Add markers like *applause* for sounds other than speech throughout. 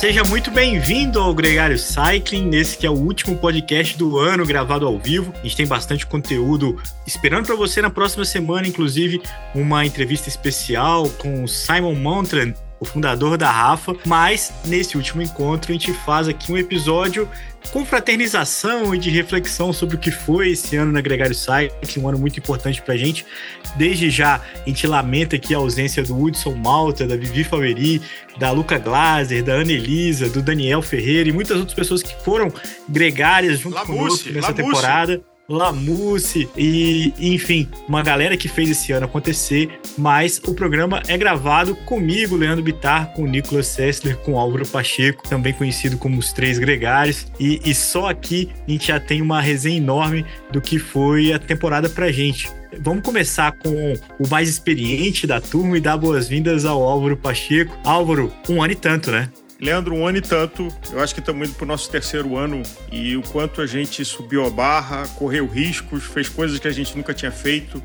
Seja muito bem-vindo ao Gregário Cycling, nesse que é o último podcast do ano gravado ao vivo. A gente tem bastante conteúdo esperando para você na próxima semana, inclusive uma entrevista especial com o Simon Montran, o fundador da Rafa, mas nesse último encontro a gente faz aqui um episódio com fraternização e de reflexão sobre o que foi esse ano na Gregário Cycling, um ano muito importante pra gente. Desde já, a gente lamenta aqui a ausência do Hudson Malta, da Vivi Faveri, da Luca Glaser, da Ana Elisa, do Daniel Ferreira e muitas outras pessoas que foram gregárias junto Lamusse, conosco nessa Lamusse. temporada. Lamusse e, enfim, uma galera que fez esse ano acontecer. Mas o programa é gravado comigo, Leandro Bitar, com o Nicolas Sessler, com Álvaro Pacheco, também conhecido como os Três Gregários. E, e só aqui a gente já tem uma resenha enorme do que foi a temporada pra gente. Vamos começar com o mais experiente da turma e dar boas-vindas ao Álvaro Pacheco. Álvaro, um ano e tanto, né? Leandro, um ano e tanto. Eu acho que estamos indo para o nosso terceiro ano e o quanto a gente subiu a barra, correu riscos, fez coisas que a gente nunca tinha feito.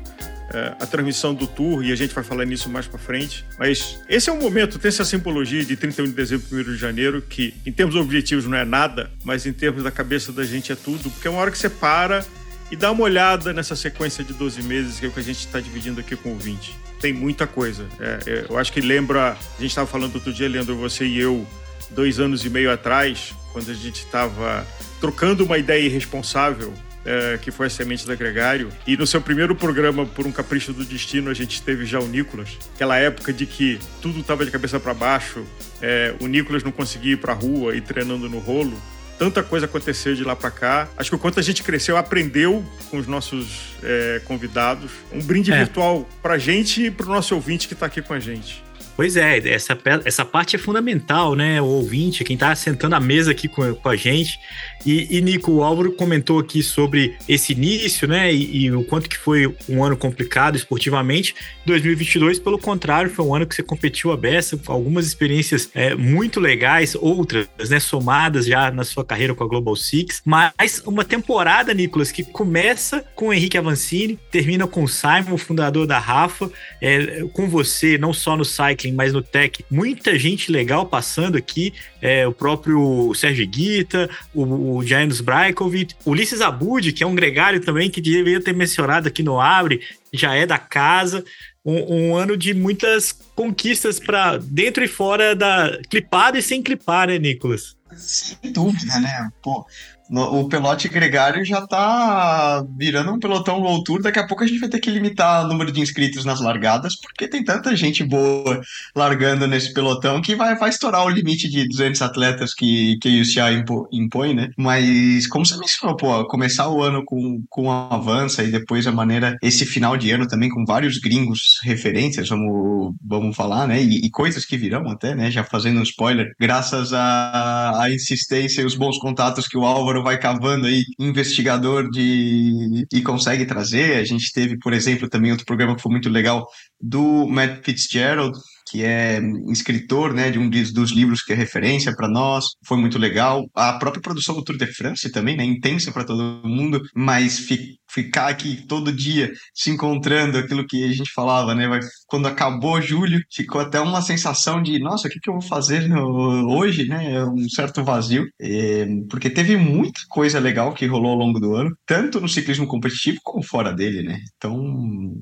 É, a transmissão do tour, e a gente vai falar nisso mais para frente. Mas esse é um momento, tem essa simbologia de 31 de dezembro e 1 de janeiro, que em termos objetivos não é nada, mas em termos da cabeça da gente é tudo, porque é uma hora que você para e dá uma olhada nessa sequência de 12 meses, que é o que a gente está dividindo aqui com o 20. Tem muita coisa. É, é, eu acho que lembra, a gente estava falando outro dia, Leandro, você e eu, dois anos e meio atrás, quando a gente estava trocando uma ideia irresponsável, é, que foi a Semente da Gregário. E no seu primeiro programa, por um capricho do destino, a gente teve já o Nicolas. Aquela época de que tudo estava de cabeça para baixo, é, o Nicolas não conseguia ir para a rua e treinando no rolo. Tanta coisa aconteceu de lá para cá. Acho que o quanto a gente cresceu, aprendeu com os nossos é, convidados. Um brinde é. virtual para gente e para o nosso ouvinte que está aqui com a gente. Pois é, essa, essa parte é fundamental, né? O ouvinte, quem está sentando à mesa aqui com, com a gente. E, e, Nico, o Álvaro comentou aqui sobre esse início, né? E, e, o quanto que foi um ano complicado esportivamente. 2022, pelo contrário, foi um ano que você competiu a beça, algumas experiências é, muito legais, outras, né? Somadas já na sua carreira com a Global Six. Mas uma temporada, Nicolas, que começa com o Henrique Avancini, termina com o Simon, fundador da Rafa, é, com você, não só no cycling Cycling, mas no Tech, muita gente legal passando aqui. É, o próprio Sérgio Guita, o, o James Brajkovic, Ulisses Abud, que é um gregário também, que devia ter mencionado aqui no Abre, já é da casa. Um, um ano de muitas conquistas para dentro e fora da clipada e sem clipar, né, Nicolas? Sem dúvida, né? Pô, o pelote gregário já tá virando um pelotão low tour. Daqui a pouco a gente vai ter que limitar o número de inscritos nas largadas, porque tem tanta gente boa largando nesse pelotão que vai, vai estourar o limite de 200 atletas que, que a UCI impõe, né? Mas, como você mencionou, pô, começar o ano com, com avança e depois a maneira, esse final de ano também com vários gringos referências, vamos, vamos falar, né? E, e coisas que virão até, né? Já fazendo um spoiler, graças à insistência e os bons contatos que o Álvaro vai cavando aí investigador de e consegue trazer. A gente teve, por exemplo, também outro programa que foi muito legal do Matt Fitzgerald, que é escritor né, de um dos livros que é referência para nós, foi muito legal. A própria produção do Tour de France também, né, intensa para todo mundo, mas fi ficar aqui todo dia se encontrando, aquilo que a gente falava, né? Quando acabou julho, ficou até uma sensação de, nossa, o que, que eu vou fazer no, hoje, né? É um certo vazio, é, porque teve muita coisa legal que rolou ao longo do ano, tanto no ciclismo competitivo como fora dele, né? Então,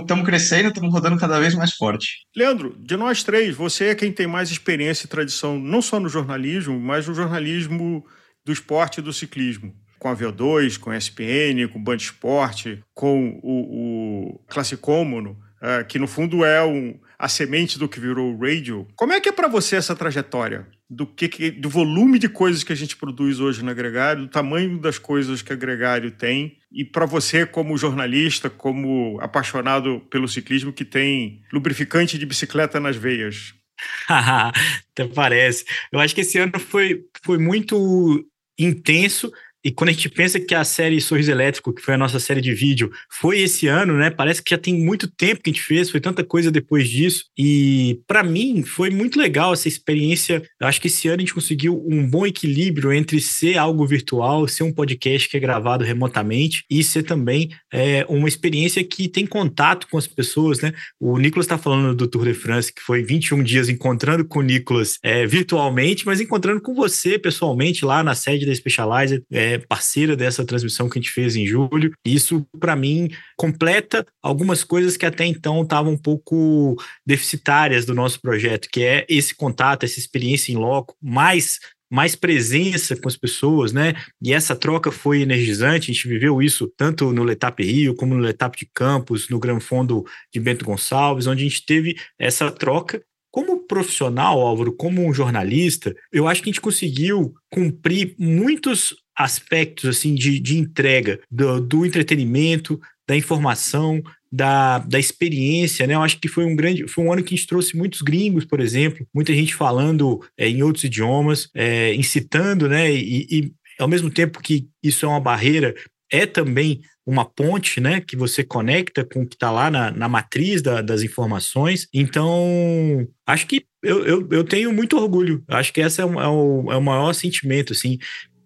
estamos crescendo, estamos rodando cada vez mais forte. Leandro, de nós três, você é quem tem mais experiência e tradição, não só no jornalismo, mas no jornalismo do esporte e do ciclismo com a VO2, com a SPN, com o Band Esporte, com o, o Classicômono, uh, que no fundo é um, a semente do que virou o radio. Como é que é para você essa trajetória? Do, que, do volume de coisas que a gente produz hoje no Agregário, do tamanho das coisas que o Agregário tem, e para você, como jornalista, como apaixonado pelo ciclismo, que tem lubrificante de bicicleta nas veias. *laughs* Até parece. Eu acho que esse ano foi, foi muito intenso e quando a gente pensa que a série Sorriso Elétrico, que foi a nossa série de vídeo, foi esse ano, né? Parece que já tem muito tempo que a gente fez, foi tanta coisa depois disso. E para mim foi muito legal essa experiência. Eu acho que esse ano a gente conseguiu um bom equilíbrio entre ser algo virtual, ser um podcast que é gravado remotamente e ser também é, uma experiência que tem contato com as pessoas, né? O Nicolas está falando do Tour de France, que foi 21 dias encontrando com o Nicolas é, virtualmente, mas encontrando com você pessoalmente lá na sede da Specializer. É, parceira dessa transmissão que a gente fez em julho. Isso, para mim, completa algumas coisas que até então estavam um pouco deficitárias do nosso projeto, que é esse contato, essa experiência em loco, mais mais presença com as pessoas, né? E essa troca foi energizante. A gente viveu isso tanto no Letap Rio, como no Letap de Campos, no Gran Fundo de Bento Gonçalves, onde a gente teve essa troca como profissional, Álvaro, como um jornalista, eu acho que a gente conseguiu cumprir muitos aspectos assim de, de entrega do, do entretenimento, da informação, da, da experiência, né? Eu acho que foi um grande, foi um ano que a gente trouxe muitos gringos, por exemplo, muita gente falando é, em outros idiomas, é, incitando, né? E, e, ao mesmo tempo que isso é uma barreira, é também uma ponte, né? Que você conecta com o que está lá na, na matriz da, das informações. Então, acho que eu, eu, eu, tenho muito orgulho. Acho que esse é, o, é o, é o maior sentimento, assim.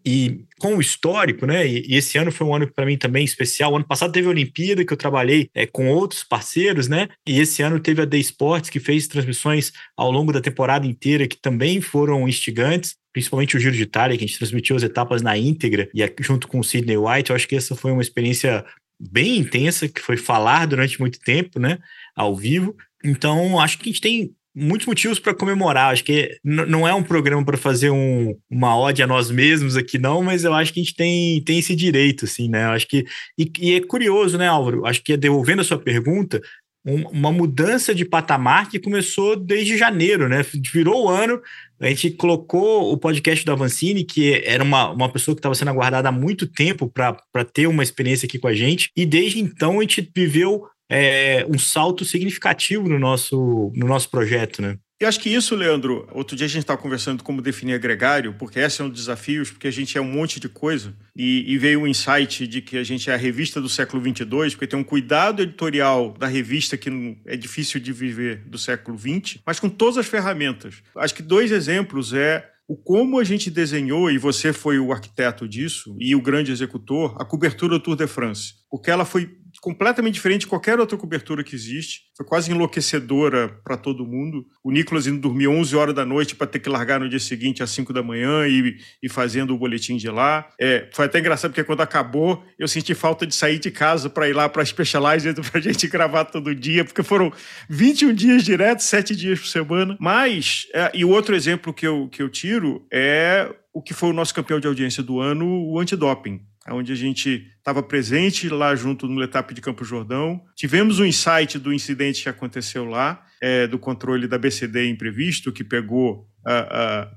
E com o histórico, né? E, e esse ano foi um ano para mim também especial. O ano passado teve a Olimpíada, que eu trabalhei é, com outros parceiros, né? E esse ano teve a The Sports, que fez transmissões ao longo da temporada inteira, que também foram instigantes principalmente o Giro de Itália, que a gente transmitiu as etapas na íntegra, e junto com o Sidney White, eu acho que essa foi uma experiência bem intensa, que foi falar durante muito tempo, né, ao vivo. Então, acho que a gente tem muitos motivos para comemorar. Acho que não é um programa para fazer um, uma ode a nós mesmos aqui, não, mas eu acho que a gente tem, tem esse direito, assim, né? Eu acho que. E, e, é curioso, né, Álvaro? Acho que devolvendo a sua pergunta, um, uma mudança de patamar que começou desde janeiro, né? Virou o ano. A gente colocou o podcast do Avancini, que era uma, uma pessoa que estava sendo aguardada há muito tempo para ter uma experiência aqui com a gente, e desde então a gente viveu é, um salto significativo no nosso, no nosso projeto, né? Eu acho que isso, Leandro, outro dia a gente estava conversando como definir agregário, porque esse é um dos desafios, porque a gente é um monte de coisa, e, e veio um insight de que a gente é a revista do século 22, porque tem um cuidado editorial da revista que é difícil de viver do século 20, mas com todas as ferramentas. Acho que dois exemplos é o como a gente desenhou, e você foi o arquiteto disso, e o grande executor, a cobertura do Tour de France. Porque ela foi completamente diferente de qualquer outra cobertura que existe. Foi quase enlouquecedora para todo mundo. O Nicolas indo dormir 11 horas da noite para ter que largar no dia seguinte às 5 da manhã e, e fazendo o boletim de lá. É, foi até engraçado porque quando acabou, eu senti falta de sair de casa para ir lá para Specialized *laughs* para a gente gravar todo dia, porque foram 21 dias direto, 7 dias por semana. Mas, é, e o outro exemplo que eu, que eu tiro é o que foi o nosso campeão de audiência do ano, o antidoping onde a gente estava presente lá junto no Letap de Campo Jordão. Tivemos um insight do incidente que aconteceu lá, é, do controle da BCD imprevisto, que pegou,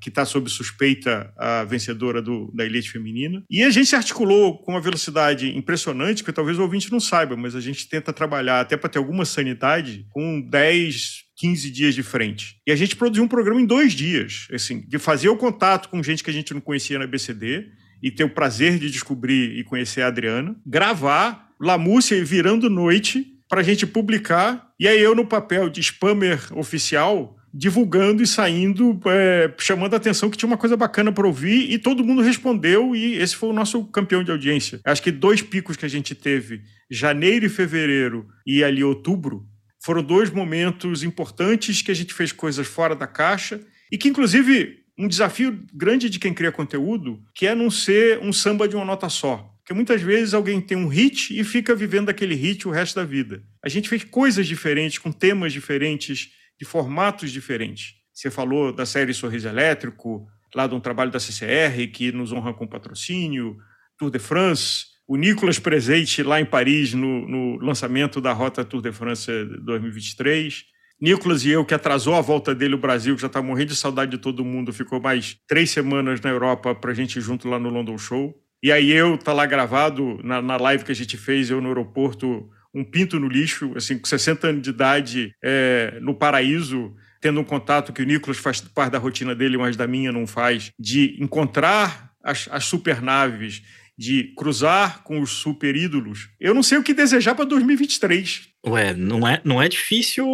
que está sob suspeita a vencedora do, da elite feminina. E a gente se articulou com uma velocidade impressionante, que talvez o ouvinte não saiba, mas a gente tenta trabalhar até para ter alguma sanidade com 10, 15 dias de frente. E a gente produziu um programa em dois dias, assim, de fazer o contato com gente que a gente não conhecia na BCD, e ter o prazer de descobrir e conhecer a Adriana, gravar Lamúcia e Virando Noite para a gente publicar, e aí eu no papel de spammer oficial, divulgando e saindo, é, chamando a atenção que tinha uma coisa bacana para ouvir, e todo mundo respondeu, e esse foi o nosso campeão de audiência. Acho que dois picos que a gente teve, janeiro e fevereiro, e ali outubro, foram dois momentos importantes que a gente fez coisas fora da caixa, e que inclusive um desafio grande de quem cria conteúdo, que é não ser um samba de uma nota só. Porque muitas vezes alguém tem um hit e fica vivendo aquele hit o resto da vida. A gente fez coisas diferentes, com temas diferentes, de formatos diferentes. Você falou da série Sorriso Elétrico, lá de um trabalho da CCR, que nos honra com patrocínio, Tour de France, o Nicolas presente lá em Paris no, no lançamento da Rota Tour de France 2023. Nicolas e eu, que atrasou a volta dele ao Brasil, que já está morrendo de saudade de todo mundo, ficou mais três semanas na Europa para a gente ir junto lá no London Show. E aí eu, tá lá gravado, na, na live que a gente fez, eu no aeroporto, um pinto no lixo, assim, com 60 anos de idade, é, no paraíso, tendo um contato que o Nicolas faz parte da rotina dele, mas da minha não faz, de encontrar as, as supernaves, de cruzar com os super ídolos. Eu não sei o que desejar para 2023. Ué, não é, não é difícil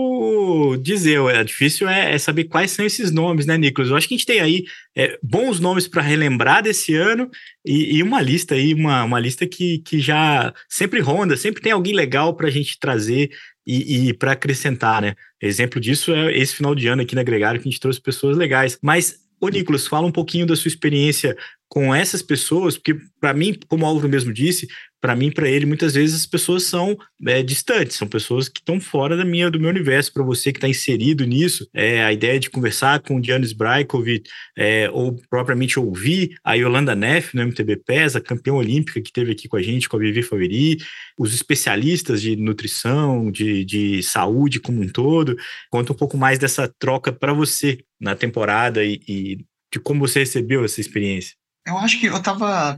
dizer, é difícil é, é, saber quais são esses nomes, né, Nicolas? Eu acho que a gente tem aí é, bons nomes para relembrar desse ano e, e, uma lista aí, uma, uma lista que, que já sempre ronda, sempre tem alguém legal para a gente trazer e, e para acrescentar, né? Exemplo disso é esse final de ano aqui na Gregário que a gente trouxe pessoas legais. Mas, ô Nicolas, fala um pouquinho da sua experiência com essas pessoas, porque para mim, como o Álvaro mesmo disse, para mim, para ele, muitas vezes as pessoas são é, distantes, são pessoas que estão fora da minha, do meu universo. Para você que está inserido nisso, é, a ideia de conversar com o Giannis Brajkovic, é, ou propriamente ouvir a Yolanda Neff no MTB PES, a campeã olímpica que teve aqui com a gente, com a Vivi Faveri, os especialistas de nutrição, de, de saúde como um todo. Conta um pouco mais dessa troca para você na temporada e, e de como você recebeu essa experiência. Eu acho que eu estava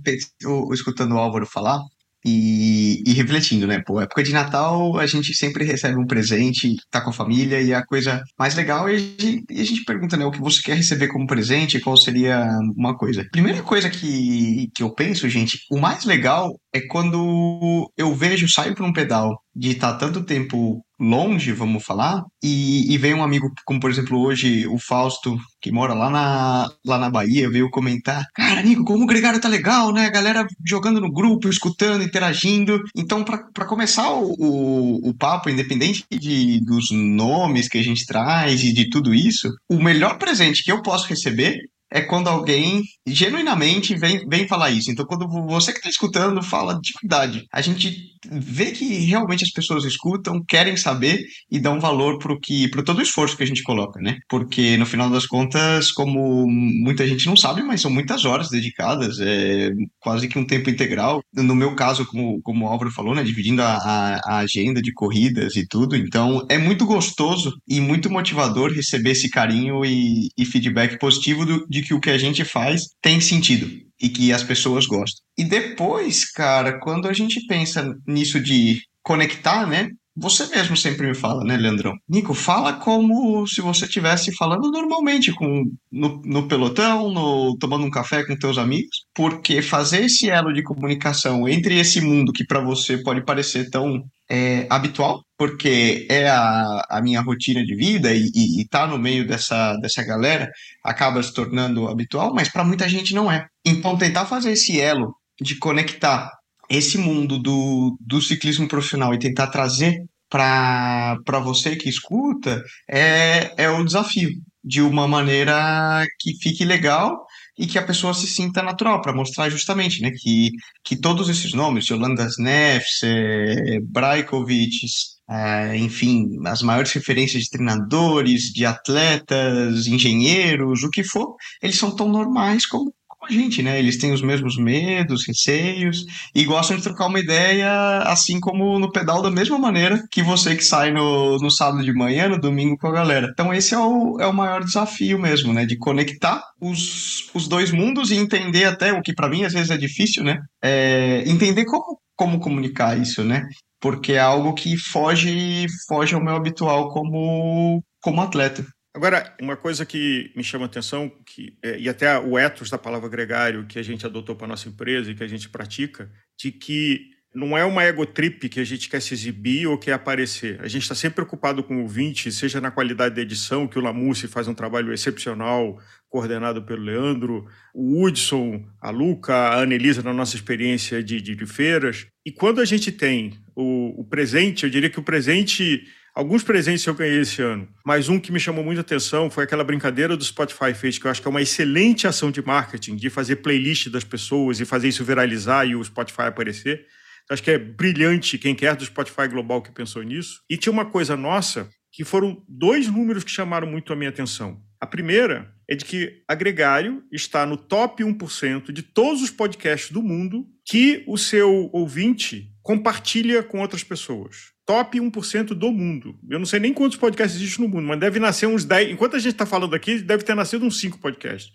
escutando o Álvaro falar e, e, refletindo, né? Pô, época de Natal a gente sempre recebe um presente, tá com a família e a coisa mais legal e a gente, e a gente pergunta, né? O que você quer receber como presente, qual seria uma coisa. Primeira coisa que, que eu penso, gente, o mais legal é quando eu vejo, saio para um pedal de estar tá tanto tempo longe, vamos falar, e, e vem um amigo, como por exemplo hoje o Fausto, que mora lá na, lá na Bahia, veio comentar: Cara, Nico, como o Gregário tá legal, né? A galera jogando no grupo, escutando, interagindo. Então, para começar o, o, o, papo, independente de, dos nomes que a gente traz e de tudo isso, o melhor presente que eu posso receber é quando alguém genuinamente vem, vem falar isso. Então, quando você que está escutando fala de verdade, a gente vê que realmente as pessoas escutam, querem saber e dão valor para que todo o esforço que a gente coloca, né? Porque no final das contas, como muita gente não sabe, mas são muitas horas dedicadas, é quase que um tempo integral. No meu caso, como, como o Álvaro falou, né, dividindo a, a, a agenda de corridas e tudo, então é muito gostoso e muito motivador receber esse carinho e, e feedback positivo do, de que o que a gente faz tem sentido e que as pessoas gostam. E depois, cara, quando a gente pensa nisso de conectar, né? Você mesmo sempre me fala, né, Leandrão? Nico, fala como se você estivesse falando normalmente com, no, no pelotão, no, tomando um café com teus amigos, porque fazer esse elo de comunicação entre esse mundo que para você pode parecer tão é, habitual, porque é a, a minha rotina de vida e, e, e tá no meio dessa, dessa galera acaba se tornando habitual, mas para muita gente não é. Então, tentar fazer esse elo de conectar esse mundo do, do ciclismo profissional e tentar trazer para você que escuta é, é o desafio de uma maneira que fique legal e que a pessoa se sinta natural para mostrar justamente né, que, que todos esses nomes, Yolanda Nefs, é, Brajkovic, é, enfim, as maiores referências de treinadores, de atletas, engenheiros, o que for, eles são tão normais como a gente, né? Eles têm os mesmos medos, receios e gostam de trocar uma ideia, assim como no pedal, da mesma maneira que você que sai no, no sábado de manhã, no domingo com a galera. Então, esse é o, é o maior desafio mesmo, né? De conectar os, os dois mundos e entender até o que para mim às vezes é difícil, né? É entender como, como comunicar isso, né? Porque é algo que foge, foge ao meu habitual como, como atleta. Agora, uma coisa que me chama a atenção, que, é, e até o ethos da palavra gregário que a gente adotou para nossa empresa e que a gente pratica, de que não é uma ego trip que a gente quer se exibir ou quer aparecer. A gente está sempre preocupado com o ouvinte, seja na qualidade da edição, que o Lamusse faz um trabalho excepcional, coordenado pelo Leandro, o Hudson, a Luca, a Anelisa, na nossa experiência de, de, de feiras. E quando a gente tem o, o presente, eu diria que o presente alguns presentes eu ganhei esse ano, mas um que me chamou muita atenção foi aquela brincadeira do Spotify fez, que eu acho que é uma excelente ação de marketing, de fazer playlist das pessoas e fazer isso viralizar e o Spotify aparecer. Então, acho que é brilhante quem quer do Spotify Global que pensou nisso. E tinha uma coisa nossa que foram dois números que chamaram muito a minha atenção. A primeira é de que a Gregário está no top 1% de todos os podcasts do mundo que o seu ouvinte compartilha com outras pessoas top 1% do mundo. Eu não sei nem quantos podcasts existem no mundo, mas deve nascer uns 10. Enquanto a gente está falando aqui, deve ter nascido uns 5 podcasts.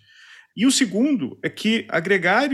E o segundo é que a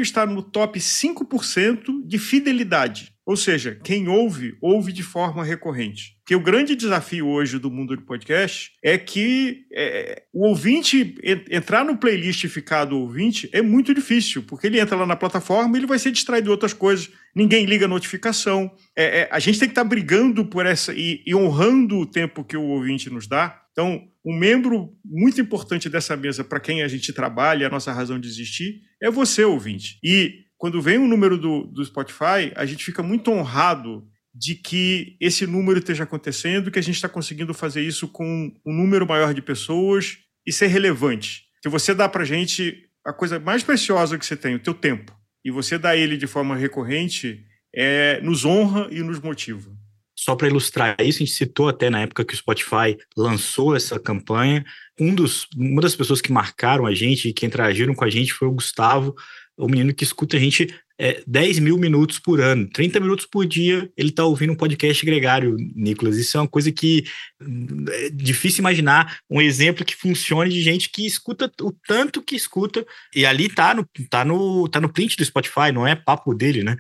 está no top 5% de fidelidade. Ou seja, quem ouve, ouve de forma recorrente. Porque o grande desafio hoje do mundo do podcast é que é, o ouvinte entrar no playlist e ficar do ouvinte é muito difícil, porque ele entra lá na plataforma e ele vai ser distraído de outras coisas. Ninguém liga a notificação. É, é, a gente tem que estar tá brigando por essa e, e honrando o tempo que o ouvinte nos dá. Então, um membro muito importante dessa mesa para quem a gente trabalha, a nossa razão de existir, é você, ouvinte. E quando vem o um número do, do Spotify, a gente fica muito honrado de que esse número esteja acontecendo, que a gente está conseguindo fazer isso com um número maior de pessoas e ser relevante. Que você dá para a gente a coisa mais preciosa que você tem, o teu tempo. E você dá ele de forma recorrente, é, nos honra e nos motiva. Só para ilustrar isso, a gente citou até na época que o Spotify lançou essa campanha. Um dos, uma das pessoas que marcaram a gente e que interagiram com a gente foi o Gustavo, o menino que escuta a gente é, 10 mil minutos por ano, 30 minutos por dia, ele está ouvindo um podcast gregário, Nicolas. Isso é uma coisa que é difícil imaginar um exemplo que funcione de gente que escuta o tanto que escuta, e ali tá no, tá no, tá no print do Spotify, não é papo dele, né?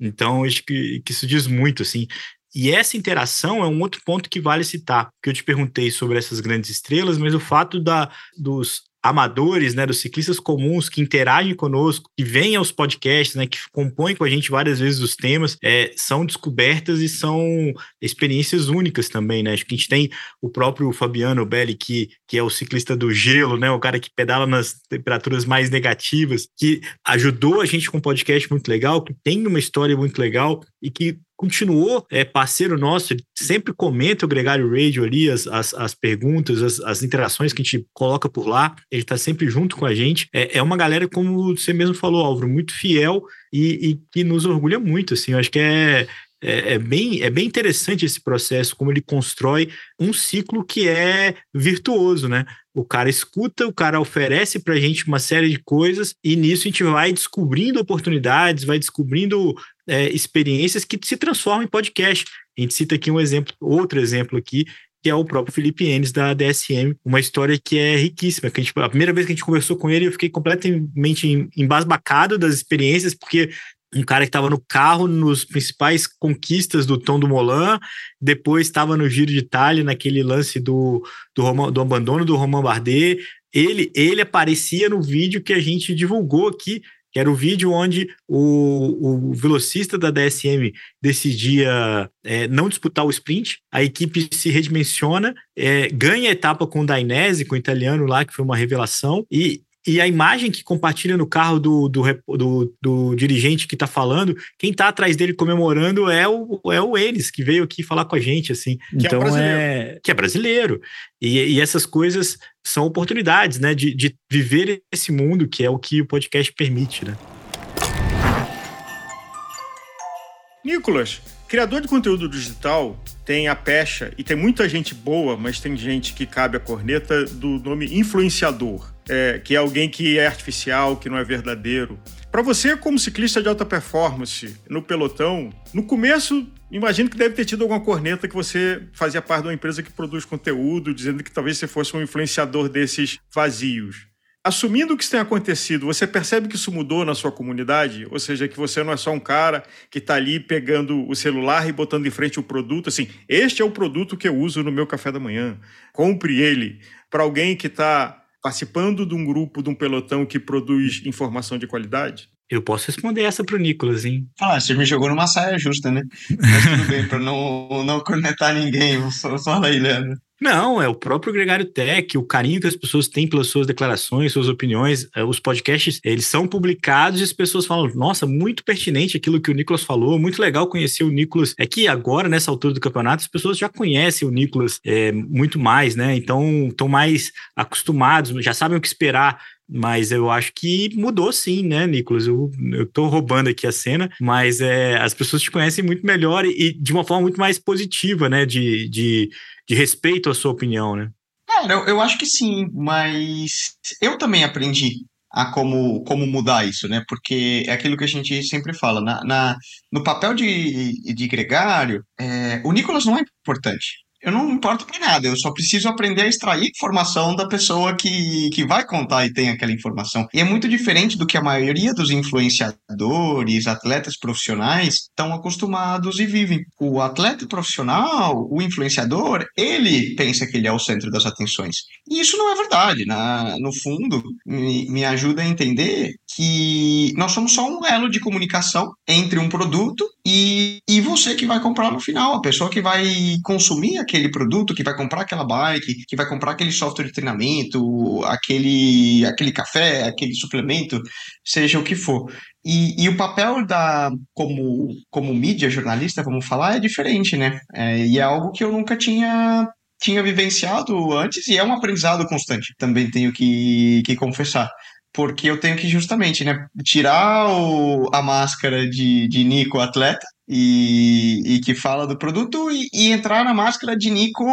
Então, acho que, que isso diz muito, assim. E essa interação é um outro ponto que vale citar, que eu te perguntei sobre essas grandes estrelas, mas o fato da, dos amadores, né, dos ciclistas comuns que interagem conosco, que vêm aos podcasts, né, que compõem com a gente várias vezes os temas, é, são descobertas e são experiências únicas também, né? Acho que a gente tem o próprio Fabiano Belli, que, que é o ciclista do gelo, né, o cara que pedala nas temperaturas mais negativas, que ajudou a gente com um podcast muito legal, que tem uma história muito legal e que continuou é, parceiro nosso, sempre comenta o Gregário Radio ali, as, as, as perguntas, as, as, interações que a gente coloca por lá, ele está sempre junto com a gente. É, é uma galera, como você mesmo falou, Álvaro, muito fiel e, e que nos orgulha muito, assim, eu acho que é, é, é, bem, é bem interessante esse processo, como ele constrói um ciclo que é virtuoso, né? O cara escuta, o cara oferece para a gente uma série de coisas, e nisso a gente vai descobrindo oportunidades, vai descobrindo é, experiências que se transformam em podcast. A gente cita aqui um exemplo, outro exemplo aqui, que é o próprio Felipe Enes da DSM, uma história que é riquíssima. Que a, gente, a primeira vez que a gente conversou com ele, eu fiquei completamente embasbacado das experiências, porque um cara que estava no carro nos principais conquistas do Tom do Molan, depois estava no Giro de Itália, naquele lance do, do, Roman, do abandono do Romain Bardet. Ele, ele aparecia no vídeo que a gente divulgou aqui, que era o vídeo onde o, o velocista da DSM decidia é, não disputar o sprint, a equipe se redimensiona, é, ganha a etapa com o Dainese, com o italiano lá, que foi uma revelação, e e a imagem que compartilha no carro do, do, do, do dirigente que está falando, quem está atrás dele comemorando é o, é o Enes, que veio aqui falar com a gente, assim. Que é então é, é, que é brasileiro. E, e, essas coisas são oportunidades, né, de, de viver esse mundo que é o que o podcast permite, né? Nicolas, criador de conteúdo digital, tem a pecha, e tem muita gente boa, mas tem gente que cabe a corneta do nome influenciador é, que é alguém que é artificial, que não é verdadeiro. Para você, como ciclista de alta performance no pelotão, no começo, imagino que deve ter tido alguma corneta que você fazia parte de uma empresa que produz conteúdo, dizendo que talvez você fosse um influenciador desses vazios. Assumindo que isso tem acontecido, você percebe que isso mudou na sua comunidade? Ou seja, que você não é só um cara que está ali pegando o celular e botando em frente o produto, assim, este é o produto que eu uso no meu café da manhã, compre ele. Para alguém que está participando de um grupo, de um pelotão que produz informação de qualidade? Eu posso responder essa para o Nicolas, hein? Ah, você me jogou numa saia justa, né? Mas tudo bem, para não, não cornetar ninguém. Fala aí, Leandro. Não, é o próprio Gregário Tech, o carinho que as pessoas têm pelas suas declarações, suas opiniões. É, os podcasts, eles são publicados e as pessoas falam, nossa, muito pertinente aquilo que o Nicolas falou, muito legal conhecer o Nicolas. É que agora, nessa altura do campeonato, as pessoas já conhecem o Nicolas é, muito mais, né? Então, estão mais acostumados, já sabem o que esperar mas eu acho que mudou sim, né, Nicolas? Eu, eu tô roubando aqui a cena, mas é, as pessoas te conhecem muito melhor e, e de uma forma muito mais positiva, né? De, de, de respeito à sua opinião, né? Cara, eu, eu acho que sim, mas eu também aprendi a como, como mudar isso, né? Porque é aquilo que a gente sempre fala, na, na no papel de, de gregário, é, o Nicolas não é importante. Eu não importo para nada, eu só preciso aprender a extrair informação da pessoa que, que vai contar e tem aquela informação. E é muito diferente do que a maioria dos influenciadores, atletas profissionais estão acostumados e vivem. O atleta profissional, o influenciador, ele pensa que ele é o centro das atenções. E isso não é verdade. Na, no fundo, me, me ajuda a entender que nós somos só um elo de comunicação entre um produto e, e você que vai comprar no final, a pessoa que vai consumir aquele produto, que vai comprar aquela bike, que vai comprar aquele software de treinamento, aquele, aquele café, aquele suplemento, seja o que for. E, e o papel da como, como mídia, jornalista, vamos falar, é diferente, né? É, e é algo que eu nunca tinha tinha vivenciado antes e é um aprendizado constante, também tenho que, que confessar porque eu tenho que justamente né, tirar o, a máscara de, de Nico atleta e, e que fala do produto e, e, entrar na máscara de Nico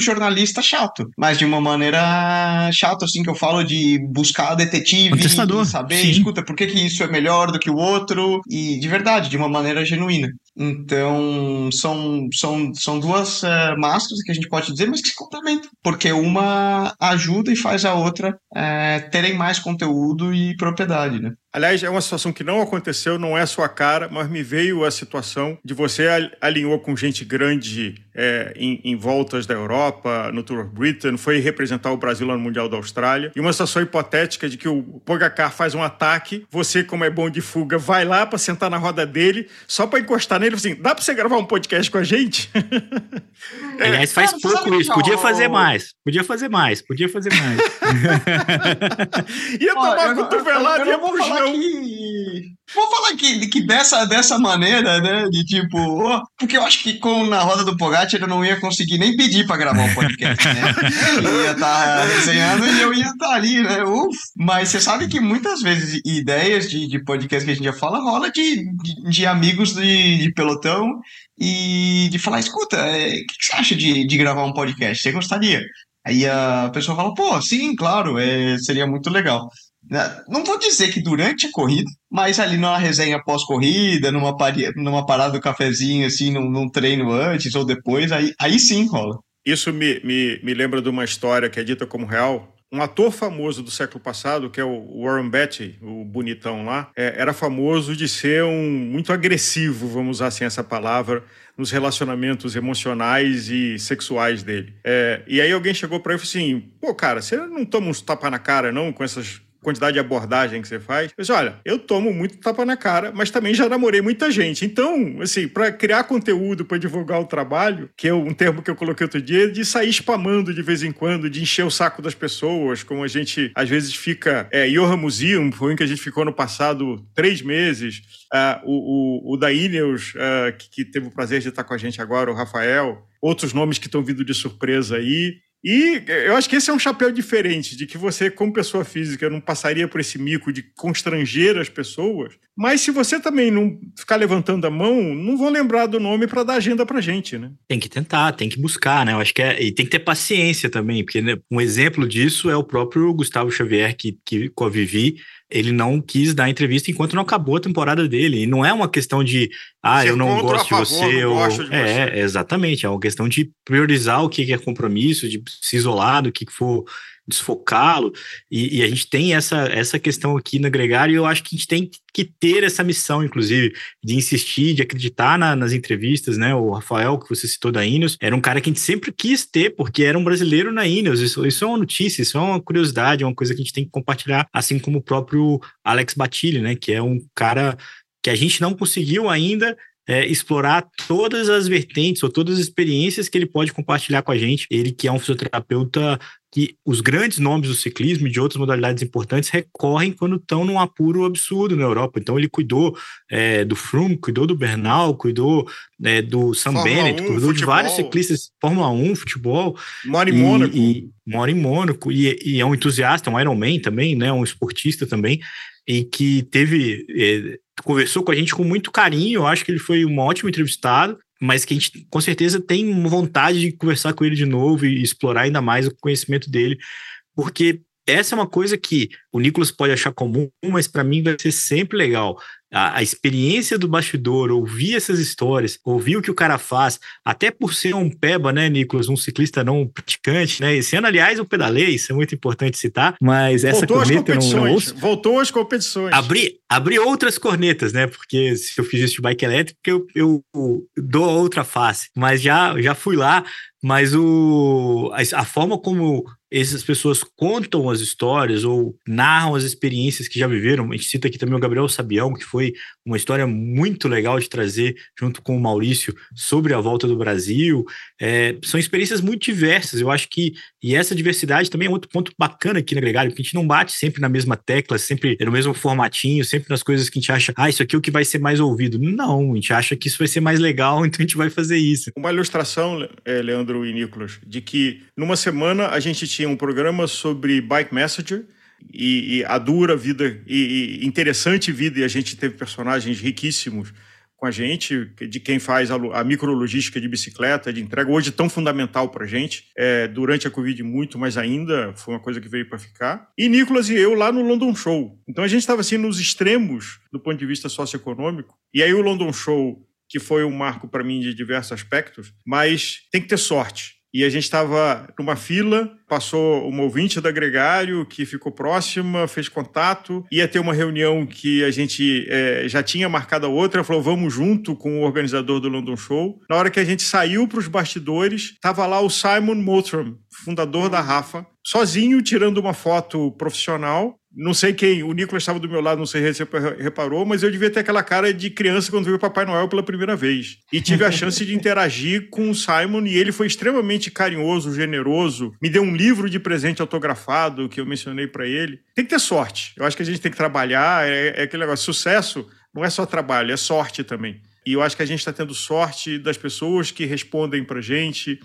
jornalista chato, mas de uma maneira chata, assim, que eu falo de buscar detetive, Contestador, saber, sim. escuta, por que, que isso é melhor do que o outro, e de verdade, de uma maneira genuína. Então, são, são, são duas uh, máscaras que a gente pode dizer, mas que se complementam, porque uma ajuda e faz a outra uh, terem mais conteúdo e propriedade, né? Aliás, é uma situação que não aconteceu, não é sua cara, mas me veio a situação de você alinhou com gente grande é, em, em, voltas da Europa, no Tour of Britain, foi representar o Brasil lá no Mundial da Austrália. E uma situação hipotética de que o Pogacar faz um ataque, você, como é bom de fuga, vai lá para sentar na roda dele, só para encostar nele, assim, dá para você gravar um podcast com a gente? *laughs* Aliás, faz cara, pouco isso, podia fazer mais, podia fazer mais, podia fazer mais. *laughs* ia tomar uma cotovelada e ia. Que... Vou falar que, que dessa, dessa maneira, né, de tipo, oh, porque eu acho que com na roda do Pogacar eu não ia conseguir nem pedir para gravar um podcast, né? *laughs* Eu ia estar tá resenhando e eu ia estar tá ali, né? Uf. Mas você sabe que muitas vezes ideias de, de podcast que a gente já fala rola de, de, de amigos de, de pelotão e de falar, escuta, é, o que, que você acha de, de gravar um podcast? Você gostaria? Aí a pessoa fala, pô, sim, claro, é, seria muito legal. Né? Não vou dizer que durante a corrida, mas ali numa resenha pós-corrida, numa, numa parada do cafezinho, assim, num, num, treino antes ou depois, aí, aí sim rola. Isso me, me, me lembra de uma história que é dita como real. Um ator famoso do século passado, que é o Warren Beatty, o bonitão lá, é, era famoso de ser um muito agressivo, vamos usar assim essa palavra, nos relacionamentos emocionais e sexuais dele. É, e aí alguém chegou para ele e falou assim: pô, cara, você não toma uns tapa na cara, não, com essas quantidade de abordagem que você faz. Mas olha, eu tomo muito tapa na cara, mas também já namorei muita gente. Então, assim, para criar conteúdo, para divulgar o trabalho, que é um termo que eu coloquei outro dia, de sair spamando de vez em quando, de encher o saco das pessoas, como a gente às vezes fica. É, Museum, foi um que a gente ficou no passado três meses. Uh, o, o, o da Ineos, uh, que, que teve o prazer de estar com a gente agora, o Rafael. Outros nomes que estão vindo de surpresa aí. E eu acho que esse é um chapéu diferente, de que você, como pessoa física, não passaria por esse mico de constranger as pessoas. Mas se você também não ficar levantando a mão, não vão lembrar do nome para dar agenda pra gente, né? Tem que tentar, tem que buscar, né? Eu acho que é. E tem que ter paciência também, porque né, um exemplo disso é o próprio Gustavo Xavier, que, que com a Vivi ele não quis dar entrevista enquanto não acabou a temporada dele. E não é uma questão de, ah, eu não gosto de você. Ou... Gosto de é, você. exatamente. É uma questão de priorizar o que é compromisso, de se isolar do que for desfocá-lo. E, e, a gente tem essa, essa questão aqui no Gregário, e eu acho que a gente tem que ter essa missão, inclusive, de insistir, de acreditar na, nas entrevistas, né? O Rafael, que você citou da Ineos, era um cara que a gente sempre quis ter, porque era um brasileiro na Ineos. Isso, isso é uma notícia, isso é uma curiosidade, é uma coisa que a gente tem que compartilhar, assim como o próprio Alex Batilli, né? Que é um cara que a gente não conseguiu ainda é, explorar todas as vertentes ou todas as experiências que ele pode compartilhar com a gente. Ele que é um fisioterapeuta que os grandes nomes do ciclismo e de outras modalidades importantes recorrem quando estão num apuro absurdo na Europa. Então ele cuidou é, do Froome, cuidou do Bernal, cuidou é, do Sam Fórmula Bennett, 1, cuidou futebol. de vários ciclistas, Fórmula 1, futebol. Mora em e, Mônaco. E, mora em Mônaco e, e, é um entusiasta, um Ironman também, né, um esportista também, e que teve... É, conversou com a gente com muito carinho, eu acho que ele foi um ótimo entrevistado, mas que a gente com certeza tem vontade de conversar com ele de novo e explorar ainda mais o conhecimento dele, porque essa é uma coisa que o Nicolas pode achar comum, mas para mim vai ser sempre legal. A, a, experiência do bastidor, ouvir essas histórias, ouvir o que o cara faz, até por ser um peba, né, Nicolas, um ciclista não praticante, né? Esse ano, aliás, eu pedalei, isso é muito importante citar, mas essa Voltou corneta não, não ouço. Voltou às competições. Abri, abri outras cornetas, né? Porque se eu fiz isso de bike elétrica, eu, eu, eu dou a outra face. Mas já, já fui lá, mas o, a, a forma como essas pessoas contam as histórias ou narram as experiências que já viveram. A gente cita aqui também o Gabriel Sabião, que foi uma história muito legal de trazer junto com o Maurício sobre a volta do Brasil. É, são experiências muito diversas. Eu acho que, e essa diversidade também é outro ponto bacana aqui na Gregário, porque a gente não bate sempre na mesma tecla, sempre no mesmo formatinho, sempre nas coisas que a gente acha, ah, isso aqui é o que vai ser mais ouvido. Não, a gente acha que isso vai ser mais legal, *laughs* então a gente vai fazer isso. Uma ilustração, é, Leandro e Nicolas, de que numa semana a gente tinha um programa sobre Bike Messenger, e, e a dura vida e, e, interessante vida, e a gente teve personagens riquíssimos com a gente, de quem faz a, a micrologística de bicicleta, de entrega, hoje tão fundamental para a gente, é, durante a Covid muito, mas ainda foi uma coisa que veio para ficar. E Nicolas e eu lá no London Show. Então a gente estava assim nos extremos do ponto de vista socioeconômico, e aí o London Show, que foi um marco para mim de diversos aspectos, mas tem que ter sorte e a gente estava numa fila, passou uma ouvinte da Gregário que ficou próxima, fez contato, ia ter uma reunião que a gente é, já tinha marcado a outra, falou vamos junto com o organizador do London Show. Na hora que a gente saiu para os bastidores, estava lá o Simon Moultram, fundador da Rafa, sozinho tirando uma foto profissional não sei quem, o Nicolas estava do meu lado, não sei se reparou, mas eu devia ter aquela cara de criança quando viu o Papai Noel pela primeira vez. E tive a chance de interagir com o Simon e ele foi extremamente carinhoso, generoso. Me deu um livro de presente autografado que eu mencionei para ele. Tem que ter sorte. Eu acho que a gente tem que trabalhar. É, é aquele negócio. Sucesso não é só trabalho, é sorte também. E eu acho que a gente está tendo sorte das pessoas que respondem para gente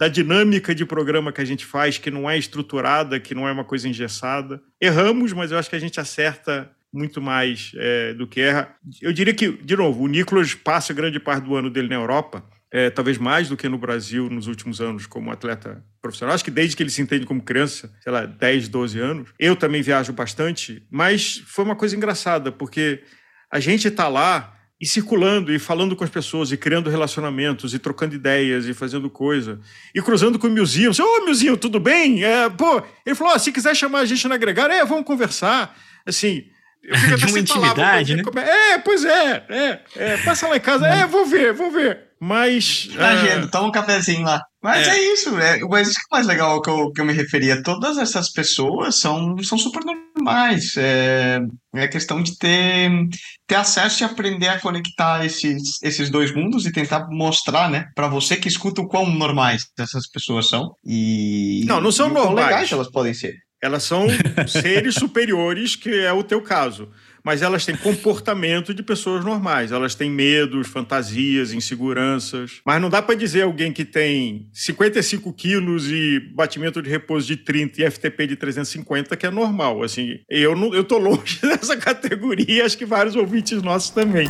da dinâmica de programa que a gente faz, que não é estruturada, que não é uma coisa engessada. Erramos, mas eu acho que a gente acerta muito mais é, do que erra. Eu diria que, de novo, o Nicolas passa grande parte do ano dele na Europa, é, talvez mais do que no Brasil nos últimos anos como atleta profissional. Acho que desde que ele se entende como criança, sei lá, 10, 12 anos. Eu também viajo bastante, mas foi uma coisa engraçada, porque a gente está lá e circulando e falando com as pessoas e criando relacionamentos e trocando ideias e fazendo coisa e cruzando com o Milzinho. Ô, oh, Milzinho, tudo bem? É, pô, ele falou: oh, se quiser chamar a gente na agregar, é, vamos conversar. Assim, *laughs* de uma intimidade, né? É, pois é, é, é, passa lá em casa, é, vou ver, vou ver. Mas. Imagina, uh... toma um cafezinho lá. Mas é, é isso, é, mas isso que é mais legal que eu, que eu me referia. Todas essas pessoas são, são super normais. É, é questão de ter, ter acesso e aprender a conectar esses, esses dois mundos e tentar mostrar, né, para você que escuta o quão normais essas pessoas são. E. Não, não são normais. legais elas podem ser. Elas são seres *laughs* superiores, que é o teu caso mas elas têm comportamento de pessoas normais. Elas têm medos, fantasias, inseguranças. Mas não dá para dizer alguém que tem 55 quilos e batimento de repouso de 30 e FTP de 350 que é normal. Assim, eu não, eu tô longe *laughs* dessa categoria, acho que vários ouvintes nossos também.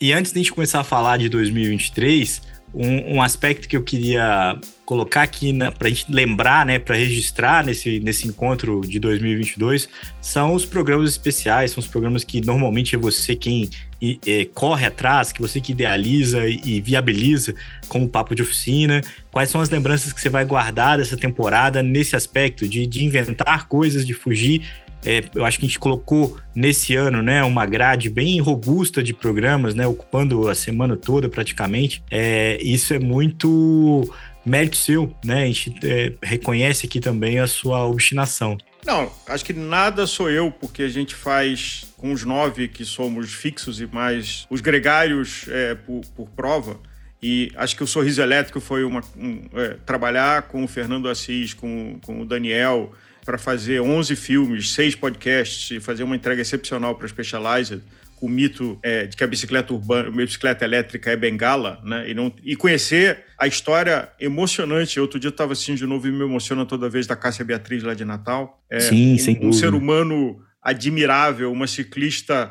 E antes de a gente começar a falar de 2023, um, um, aspecto que eu queria colocar aqui para a gente lembrar, né, para registrar nesse, nesse encontro de 2022, são os programas especiais, são os programas que normalmente é você quem e, é, corre atrás, que você que idealiza e, e viabiliza como papo de oficina. Quais são as lembranças que você vai guardar dessa temporada nesse aspecto de, de inventar coisas, de fugir é, eu acho que a gente colocou nesse ano, né, uma grade bem robusta de programas, né, ocupando a semana toda praticamente. É, isso é muito mérito seu, né? A gente é, reconhece aqui também a sua obstinação. Não, acho que nada sou eu, porque a gente faz com os nove que somos fixos e mais os gregários é, por, por, prova. E acho que o Sorriso Elétrico foi uma, um, é, trabalhar com o Fernando Assis, com, com o Daniel, para fazer 11 filmes, 6 podcasts e fazer uma entrega excepcional para Specialized, com o mito é, de que a bicicleta urbana, a bicicleta elétrica é bengala, né? E, não, e conhecer a história emocionante. Outro dia eu estava assistindo de novo e me emociona toda vez da Cássia Beatriz lá de Natal. É, Sim, um, sem dúvida. Um ser humano admirável, uma ciclista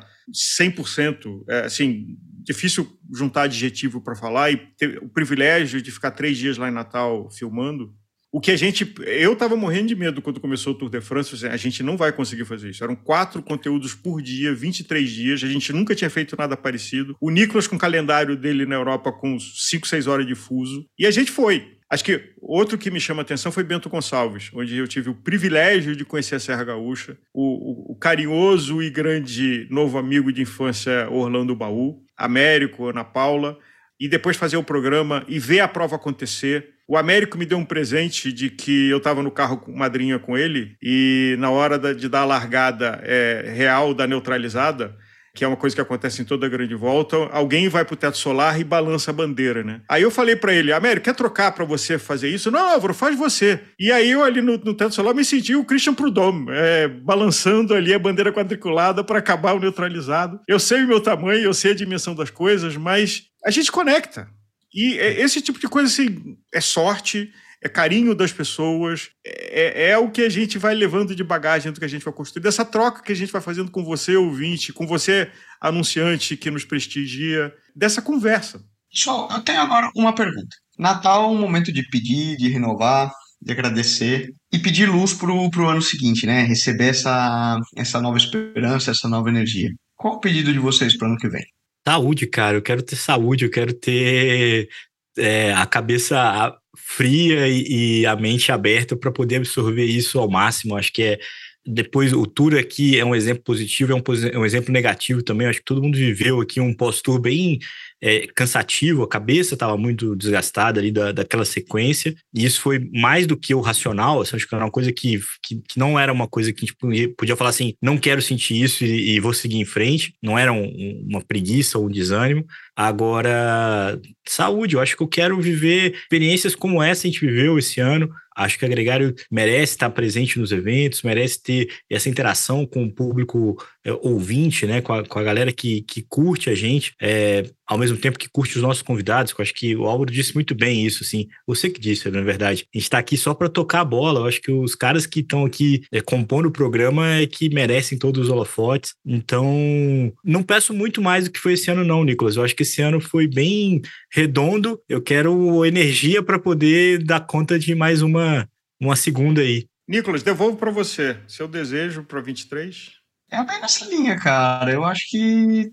100%, é, assim, difícil juntar adjetivo para falar e ter o privilégio de ficar três dias lá em Natal filmando O que a gente. Eu estava morrendo de medo quando começou o Tour de France. A gente não vai conseguir fazer isso. Eram quatro conteúdos por dia, 23 dias. A gente nunca tinha feito nada parecido. O Nicolas com o calendário dele na Europa com 5, 6 horas de fuso. E a gente foi. Acho que outro que me chama atenção foi Bento Gonçalves, onde eu tive o privilégio de conhecer a Serra Gaúcha, o, o, o carinhoso e grande novo amigo de infância Orlando Baú, Américo, Ana Paula, e depois fazer o programa e ver a prova acontecer. O Américo me deu um presente de que eu estava no carro com madrinha com ele e na hora de dar a largada é, real da neutralizada, que é uma coisa que acontece em toda grande volta, alguém vai pro teto solar e balança a bandeira, né? Aí eu falei para ele, Américo, quer trocar para você fazer isso? Não, Álvaro, faz você. E aí eu ali no, no teto solar me senti o Christian Prudhomme, é, balançando ali a bandeira quadriculada para acabar o neutralizado. Eu sei o meu tamanho, eu sei a dimensão das coisas, mas a gente conecta. E é, esse tipo de coisa, assim, é sorte, é carinho das pessoas, é, é, é, o que a gente vai levando de bagagem do que a gente vai construir, dessa troca que a gente vai fazendo com você, ouvinte, com você, anunciante que nos prestigia, dessa conversa. Só, eu tenho agora uma pergunta. Natal é um momento de pedir, de renovar, de agradecer e pedir luz pro, pro ano seguinte, né? Receber essa, essa nova esperança, essa nova energia. Qual o pedido de vocês para o ano que vem? Saúde, cara. Eu quero ter saúde, eu quero ter é, a cabeça fria e, e a mente aberta para poder absorver isso ao máximo. Acho que é depois o tour aqui é um exemplo positivo, é um, é um exemplo negativo também. Acho que todo mundo viveu aqui um pós-tour bem é, cansativo, a cabeça estava muito desgastada ali da, daquela sequência, e isso foi mais do que o racional, assim, acho que era uma coisa que, que, que, não era uma coisa que a gente podia, podia falar assim, não quero sentir isso e, e vou seguir em frente, não era um, uma preguiça ou um desânimo. Agora, saúde, eu acho que eu quero viver experiências como essa que a gente viveu esse ano, Acho que a Gregário merece estar presente nos eventos, merece ter essa interação com o público é, ouvinte, né, com a, com a galera que, que curte a gente, é, ao mesmo tempo que curte os nossos convidados, eu acho que o Álvaro disse muito bem isso, assim, você que disse, na verdade, a gente está aqui só para tocar a bola, eu acho que os caras que estão aqui é, compondo o programa é que merecem todos os holofotes, então não peço muito mais do que foi esse ano não, Nicolas, eu acho que esse ano foi bem redondo, eu quero energia para poder dar conta de mais uma, uma segunda aí. Nicolas, devolvo para você, seu desejo para 23? É bem nessa linha, cara. Eu acho que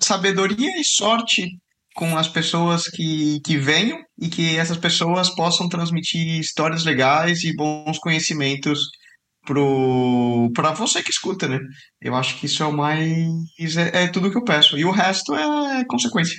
sabedoria e sorte com as pessoas que, que venham e que essas pessoas possam transmitir histórias legais e bons conhecimentos para você que escuta, né? Eu acho que isso é o mais. É, é tudo que eu peço. E o resto é consequência.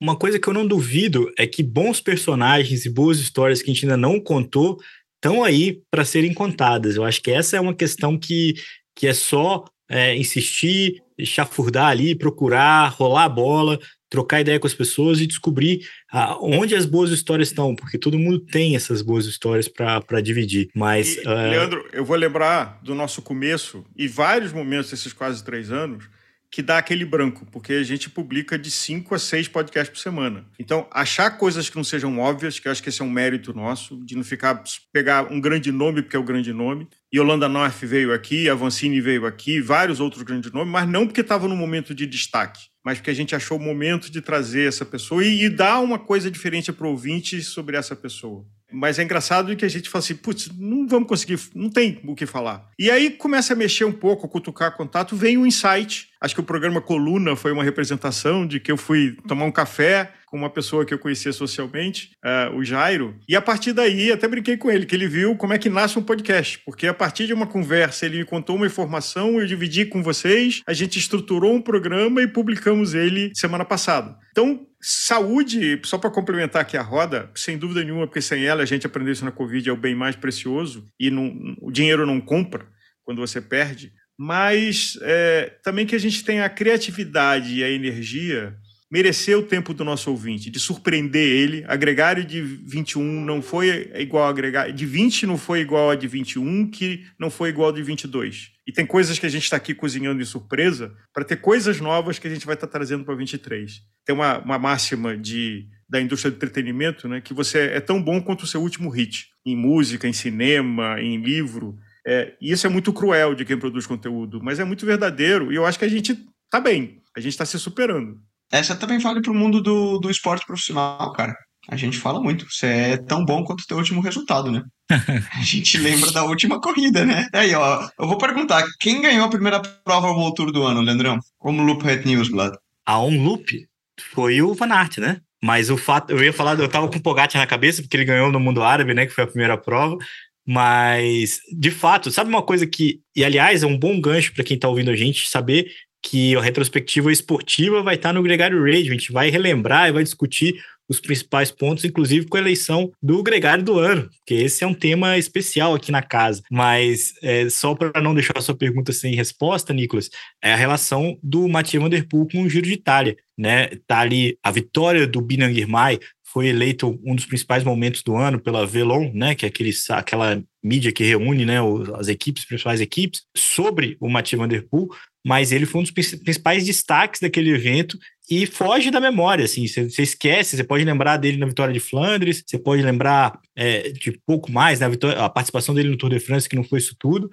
Uma coisa que eu não duvido é que bons personagens e boas histórias que a gente ainda não contou estão aí para serem contadas. Eu acho que essa é uma questão que, que é só é, insistir, chafurdar ali, procurar, rolar a bola, trocar ideia com as pessoas e descobrir ah, onde as boas histórias estão, porque todo mundo tem essas boas histórias para dividir. Mas. E, uh... Leandro, eu vou lembrar do nosso começo e vários momentos desses quase três anos que dá aquele branco, porque a gente publica de cinco a seis podcasts por semana. Então, achar coisas que não sejam óbvias, que eu acho que esse é um mérito nosso, de não ficar pegar um grande nome porque é o grande nome. Yolanda North veio aqui, a Vancini veio aqui, vários outros grandes nomes, mas não porque estava no momento de destaque, mas porque a gente achou o momento de trazer essa pessoa e, e dar uma coisa diferente para o ouvinte sobre essa pessoa. Mas é engraçado que a gente fala assim, putz, não vamos conseguir, não tem o que falar. E aí começa a mexer um pouco, cutucar contato, vem o insight. Acho que o programa Coluna foi uma representação de que eu fui tomar um café com uma pessoa que eu conhecia socialmente, uh, o Jairo, e a partir daí até brinquei com ele, que ele viu como é que nasce um podcast, porque a partir de uma conversa ele me contou uma informação, eu dividi com vocês, a gente estruturou um programa e publicamos ele semana passada. Então, Saúde, só para complementar aqui a roda, sem dúvida nenhuma, porque sem ela a gente aprendeu isso na Covid, é o bem mais precioso e não, o dinheiro não compra quando você perde, mas é, também que a gente tenha a criatividade e a energia merecer o tempo do nosso ouvinte, de surpreender ele. Agregário de 21 não foi igual a agregário de 20 não foi igual a de 21, que não foi igual a de 22. E tem coisas que a gente está aqui cozinhando em surpresa para ter coisas novas que a gente vai estar tá trazendo para 23. Tem uma, uma máxima de da indústria do entretenimento, né, que você é tão bom quanto o seu último hit, em música, em cinema, em livro. É, e isso é muito cruel de quem produz conteúdo, mas é muito verdadeiro e eu acho que a gente está bem, a gente está se superando. Essa também vale para o mundo do, do esporte profissional, cara. A gente fala muito. Você é tão bom quanto o teu último resultado, né? *laughs* a gente lembra da última corrida, né? Aí, ó, eu vou perguntar, quem ganhou a primeira prova World Tour do ano, Leandrão? Como Loop Red News, Blood? A On Loop foi o Van Aert, né? Mas o fato, eu ia falar, eu tava com o Pogacar na cabeça, porque ele ganhou no mundo árabe, né? Que foi a primeira prova. Mas, de fato, sabe uma coisa que. E aliás, é um bom gancho para quem tá ouvindo a gente saber que a retrospectiva esportiva vai estar no Gregário Radio. A gente vai relembrar e vai discutir os principais pontos, inclusive com a eleição do gregário do ano, que esse é um tema especial aqui na casa. Mas é, só para não deixar a sua pergunta sem resposta, Nicolas, é a relação do Mathieu Van Der Poel com o Giro de Itália. Né? Tá ali a vitória do Binan Girmay foi eleito um dos principais momentos do ano pela Velon, né, que é aquele, aquela mídia que reúne né, as equipes, principais equipes, sobre o Mathieu Van Der Poel, mas ele foi um dos principais destaques daquele evento e foge da memória, assim, você, esquece, você pode lembrar dele na vitória de Flandres, você pode lembrar é, de pouco mais, na vitória, a participação dele no Tour de France, que não foi isso tudo,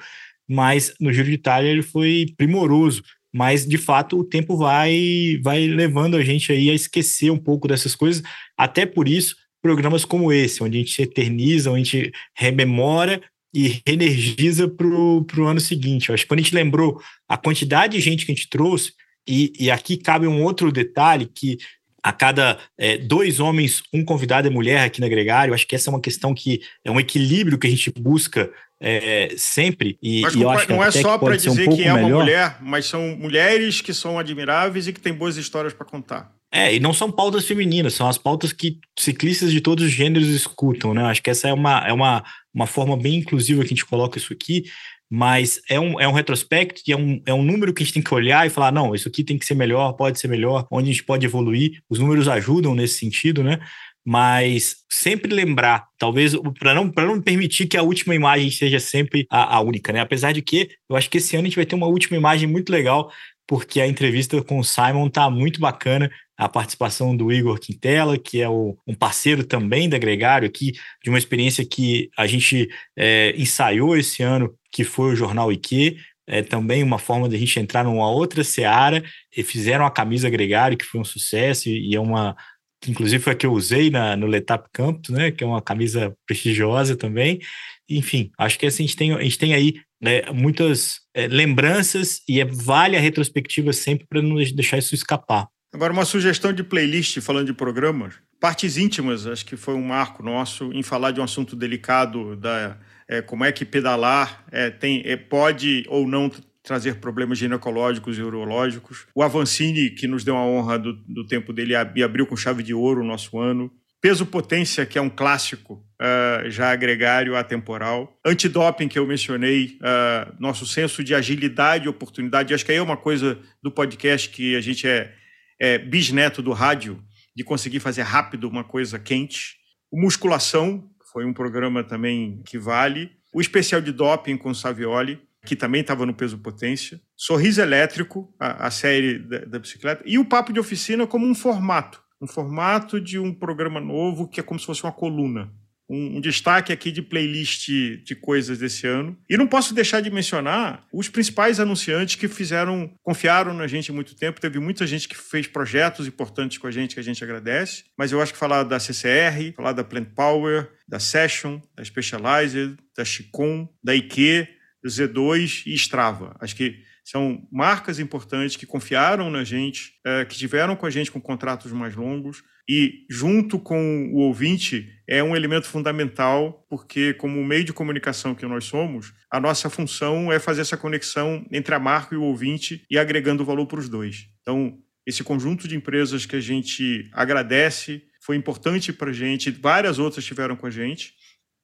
mas no Giro de Itália ele foi primoroso, mas de fato o tempo vai, vai levando a gente aí a esquecer um pouco dessas coisas, até por isso programas como esse, onde a gente se eterniza, onde a gente rememora e reenergiza para o ano seguinte. Eu acho que quando a gente lembrou a quantidade de gente que a gente trouxe, e, e aqui cabe um outro detalhe que a cada é, dois homens, um convidado é mulher aqui na Gregário. Acho que essa é uma questão que é um equilíbrio que a gente busca é, sempre. E, mas e eu acho não é só para dizer um que é uma melhor. mulher, mas são mulheres que são admiráveis e que têm boas histórias para contar. É, e não são pautas femininas, são as pautas que ciclistas de todos os gêneros escutam, né? Acho que essa é uma, é uma, uma forma bem inclusiva que a gente coloca isso aqui, mas é um, é um retrospecto e é um, é um número que a gente tem que olhar e falar, não, isso aqui tem que ser melhor, pode ser melhor, onde a gente pode evoluir. Os números ajudam nesse sentido, né? Mas sempre lembrar, talvez, para não, não permitir que a última imagem seja sempre a, a única, né? Apesar de que eu acho que esse ano a gente vai ter uma última imagem muito legal, porque a entrevista com o Simon tá muito bacana. A participação do Igor Quintela, que é o, um parceiro também da Gregário aqui, de uma experiência que a gente é, ensaiou esse ano, que foi o Jornal IQ, é também uma forma de a gente entrar numa outra seara, e fizeram a camisa Gregário, que foi um sucesso, e é uma, que inclusive foi a que eu usei na, no Letap Campus, né, que é uma camisa prestigiosa também, enfim, acho que assim, a, gente tem, a gente tem aí né, muitas é, lembranças e é, vale a retrospectiva sempre para não deixar isso escapar. Agora, uma sugestão de playlist, falando de programas. Partes íntimas, acho que foi um marco nosso em falar de um assunto delicado, da é, como é que pedalar é, tem, é, pode ou não trazer problemas ginecológicos e urológicos. O Avancini, que nos deu a honra do, do tempo dele e abriu com chave de ouro o nosso ano. Peso Potência, que é um clássico, uh, já agregário, atemporal. Antidoping, que eu mencionei, uh, nosso senso de agilidade e oportunidade. Acho que aí é uma coisa do podcast que a gente é é, bisneto do rádio, de conseguir fazer rápido uma coisa quente. O Musculação, foi um programa também que vale. O especial de doping com Savioli, que também estava no peso potência. Sorriso Elétrico, a, a série da, da, bicicleta. E o Papo de Oficina como um formato. Um formato de um programa novo que é como se fosse uma coluna um, um, destaque aqui de playlist de coisas desse ano. E não posso deixar de mencionar os principais anunciantes que fizeram, confiaram na gente há muito tempo. Teve muita gente que fez projetos importantes com a gente que a gente agradece. Mas eu acho que falar da CCR, falar da Plant Power, da Session, da Specialized, da Chicon, da do Z2 e Strava. Acho que são marcas importantes que confiaram na gente, é, que tiveram com a gente com contratos mais longos e, junto com o ouvinte, é um elemento fundamental, porque, como meio de comunicação que nós somos, a nossa função é fazer essa conexão entre a marca e o ouvinte e agregando valor para os dois. Então, esse conjunto de empresas que a gente agradece foi importante para a gente, várias outras tiveram com a gente,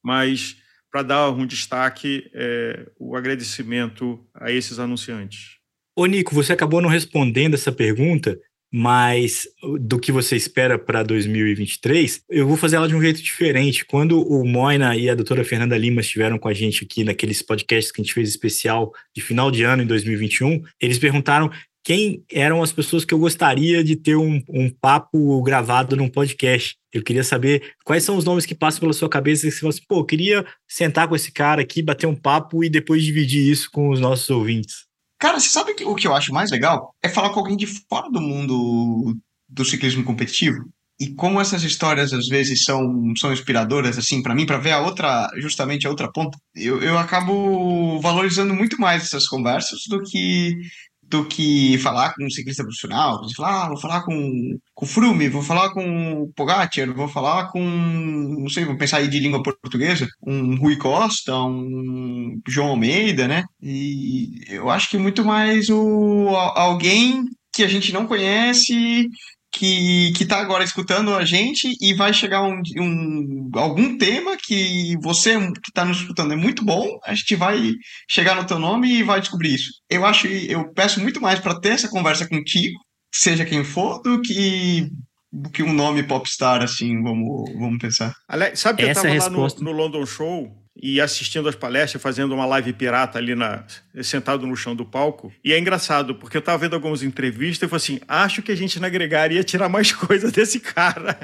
mas para dar um destaque, é, o agradecimento a esses anunciantes. Ô, Nico, você acabou não respondendo essa pergunta, mas do que você espera para 2023, eu vou fazer ela de um jeito diferente. Quando o Moina e a doutora Fernanda Lima estiveram com a gente aqui naqueles podcasts que a gente fez especial de final de ano em 2021, eles perguntaram quem eram as pessoas que eu gostaria de ter um, um papo gravado num podcast. Eu queria saber quais são os nomes que passam pela sua cabeça e você fala assim, pô, eu queria sentar com esse cara aqui, bater um papo e depois dividir isso com os nossos ouvintes. Cara, você sabe o que eu acho mais legal? É falar com alguém de fora do mundo do ciclismo competitivo. e como essas histórias às vezes são, são inspiradoras, assim, para mim, para ver a outra, justamente a outra ponta, eu, eu acabo valorizando muito mais essas conversas do que do que falar com um ciclista profissional. Você falar, ah, vou falar com, com o Frume, vou falar com o Pogacar, vou falar com, não sei, vou pensar aí de língua portuguesa, um Rui Costa, um João Almeida, né? E eu acho que muito mais o, alguém que a gente não conhece que, que tá agora escutando a gente e vai chegar um, um algum tema que você que está nos escutando é muito bom, a gente vai chegar no teu nome e vai descobrir isso. Eu acho, eu peço muito mais para ter essa conversa contigo, seja quem for, do que do que um nome popstar, assim, vamos, vamos pensar. Alex, sabe que essa eu estava resposta... lá no, no London Show e assistindo as palestras, fazendo uma live pirata ali na, sentado no chão do palco. E é engraçado, porque eu estava vendo algumas entrevistas e falei assim: acho que a gente na Gregária ia tirar mais *laughs* coisa desse cara.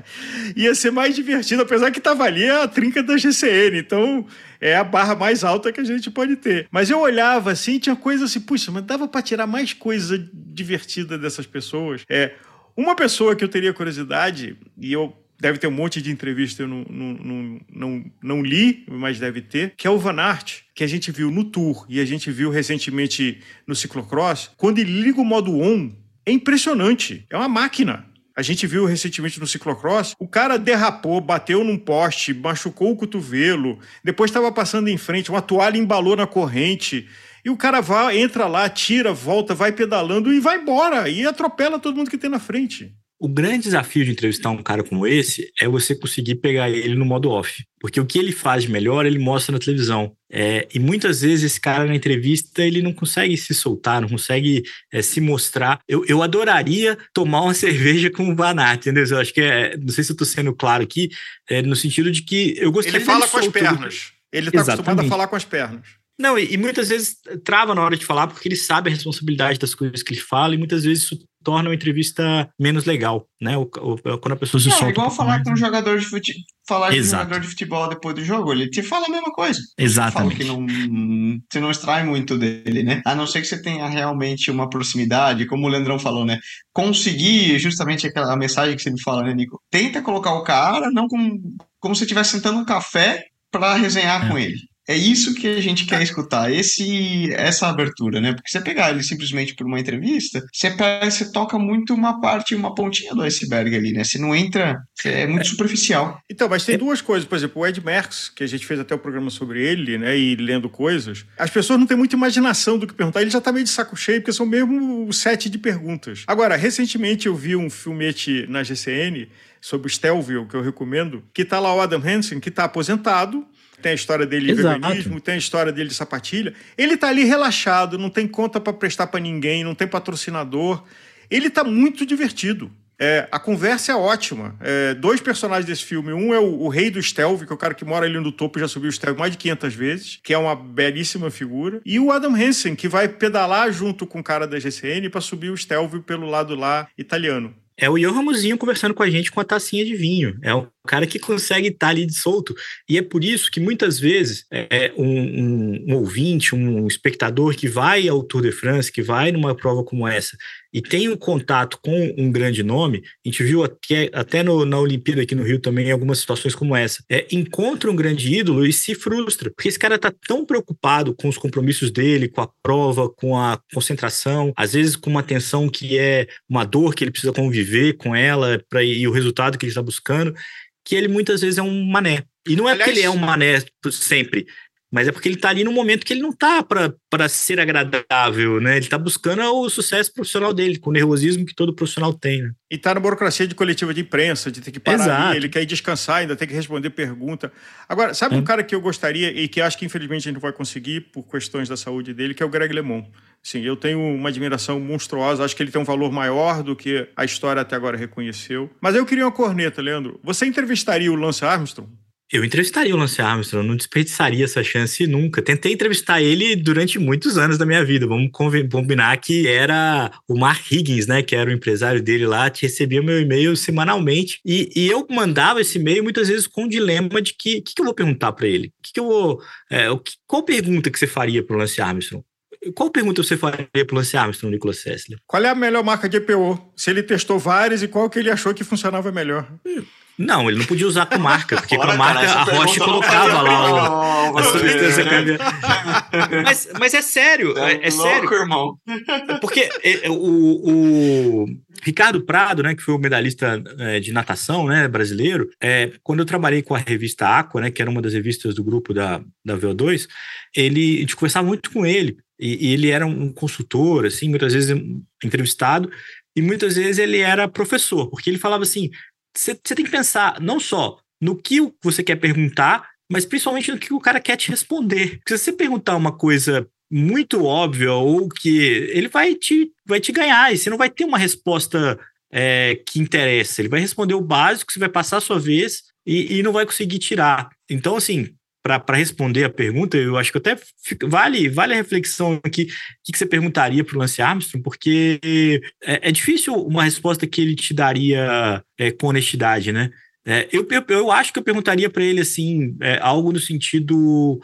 Ia ser mais divertido, apesar que estava ali a trinca da GCN. Então é a barra mais alta que a gente pode ter. Mas eu olhava assim, tinha coisa assim, puxa, mas dava para tirar mais coisa divertida dessas pessoas. É. Uma pessoa que eu teria curiosidade, e eu deve ter um monte de entrevista, eu não, não, não, não, li, mas deve ter, que é o Van Aert, que a gente viu no Tour e a gente viu recentemente no ciclocross. Quando ele liga o modo on, é impressionante. É uma máquina. A gente viu recentemente no ciclocross, o cara derrapou, bateu num poste, machucou o cotovelo, depois estava passando em frente, uma toalha embalou na corrente. E o cara vai, entra lá, tira, volta, vai pedalando e vai embora. E atropela todo mundo que tem na frente. O grande desafio de entrevistar um cara como esse é você conseguir pegar ele no modo off. Porque o que ele faz de melhor, ele mostra na televisão. É, e muitas vezes esse cara na entrevista, ele não consegue se soltar, não consegue é, se mostrar. Eu, eu adoraria tomar uma *laughs* cerveja com o Vanat, entendeu? Eu acho que é, não sei se eu estou sendo claro aqui, é, no sentido de que eu gostaria Ele fala com as pernas. Ele está acostumado a falar com as pernas. Não, e, e, muitas vezes trava na hora de falar porque ele sabe a responsabilidade das coisas que ele fala e muitas vezes isso torna a entrevista menos legal, né? O, o, quando a pessoa se Não, solta. É igual um falar mais... com um jogador de futebol, falar com um jogador de futebol depois do jogo, ele te fala a mesma coisa. Exatamente. Fala que não, você não extrai muito dele, né? A não ser que você tenha realmente uma proximidade, como o Leandrão falou, né? Conseguir justamente aquela mensagem que você me fala, né, Nico? Tenta colocar o cara não como, como se estivesse sentando um café para resenhar é. com ele. É isso que a gente quer escutar, esse, essa abertura, né? Porque você pegar ele simplesmente por uma entrevista, você, você toca muito uma parte, uma pontinha do iceberg ali, né? Você não entra, é muito superficial. Então, mas tem duas coisas, por exemplo, o Ed Merckx, que a gente fez até o programa sobre ele, né? E lendo coisas, as pessoas não têm muita imaginação do que perguntar, ele já tá meio de saco cheio, porque são mesmo o set de perguntas. Agora, recentemente eu vi um filmete na GCN sobre o Stelvio, que eu recomendo, que tá lá o Adam Hansen, que tá aposentado, tem a história dele de Exato. veganismo, tem a história dele de sapatilha. Ele tá ali relaxado, não tem conta para prestar para ninguém, não tem patrocinador. Ele tá muito divertido. É, a conversa é ótima. É, dois personagens desse filme. Um é o, o, rei do Stelvio, que é o cara que mora ali no topo e já subiu o Stelvio mais de 500 vezes, que é uma belíssima figura. E o Adam Hansen, que vai pedalar junto com o cara da GCN para subir o Stelvio pelo lado lá italiano. É o Ian Ramosinho conversando com a gente com a tacinha de vinho. É o cara que consegue estar ali de solto. E é por isso que muitas vezes é, um, um, um, ouvinte, um espectador que vai ao Tour de France, que vai numa prova como essa, e tem um contato com um grande nome, a gente viu até, até no, na Olimpíada aqui no Rio também algumas situações como essa, é, encontra um grande ídolo e se frustra, porque esse cara está tão preocupado com os compromissos dele, com a prova, com a concentração, às vezes com uma tensão que é uma dor que ele precisa conviver com ela pra, e o resultado que ele está buscando, que ele muitas vezes é um mané. E não é Aliás, porque ele é um mané sempre, mas é porque ele está ali no momento que ele não está para ser agradável, né? Ele está buscando o sucesso profissional dele, com o nervosismo que todo profissional tem, né? E está na burocracia de coletiva de imprensa, de ter que parar Exato. ali, ele quer ir descansar, ainda tem que responder pergunta. Agora, sabe é. um cara que eu gostaria e que acho que infelizmente a gente não vai conseguir por questões da saúde dele, que é o Greg LeMond. Sim, eu tenho uma admiração monstruosa, acho que ele tem um valor maior do que a história até agora reconheceu. Mas eu queria uma corneta, Leandro. Você entrevistaria o Lance Armstrong? Eu entrevistaria o Lance Armstrong, não desperdiçaria essa chance nunca. Tentei entrevistar ele durante muitos anos da minha vida. Vamos combinar que era o Mark Higgins, né? Que era o empresário dele lá, que recebia meu e-mail semanalmente. E, e eu mandava esse e-mail muitas vezes com o dilema de que o que, que, eu vou perguntar para ele? Que que eu vou, é, qual pergunta que você faria para o Lance Armstrong? qual pergunta você faria para o Lance Armstrong, Nicolas Sessler? Qual é a melhor marca de EPO? Se ele testou várias e qual que ele achou que funcionava melhor? Não, ele não podia usar com marca, porque Fora, com a marca cara, a Roche colocava lá o, a substância mas, mas é sério, é, é, é louco, sério. irmão. Porque é, é, o, o, Ricardo Prado, né, que foi o medalhista é, de natação né, brasileiro, é, quando eu trabalhei com a revista Aqua, né, que era uma das revistas do grupo da, da VO2, ele, a gente conversava muito com ele, e, e ele era um consultor, assim, muitas vezes entrevistado, e muitas vezes ele era professor, porque ele falava assim: você tem que pensar não só no que você quer perguntar, mas principalmente no que o cara quer te responder. Porque se você perguntar uma coisa muito óbvia ou que ele vai te, vai te ganhar e você não vai ter uma resposta é, que interessa. Ele vai responder o básico, você vai passar a sua vez e, e não vai conseguir tirar. Então, assim, para responder a pergunta, eu acho que até fica, vale, vale a reflexão aqui, o que, que você perguntaria para o Lance Armstrong, porque é, é, difícil uma resposta que ele te daria é, com honestidade, né? É, eu, eu, eu, acho que eu perguntaria para ele assim, é, algo no sentido.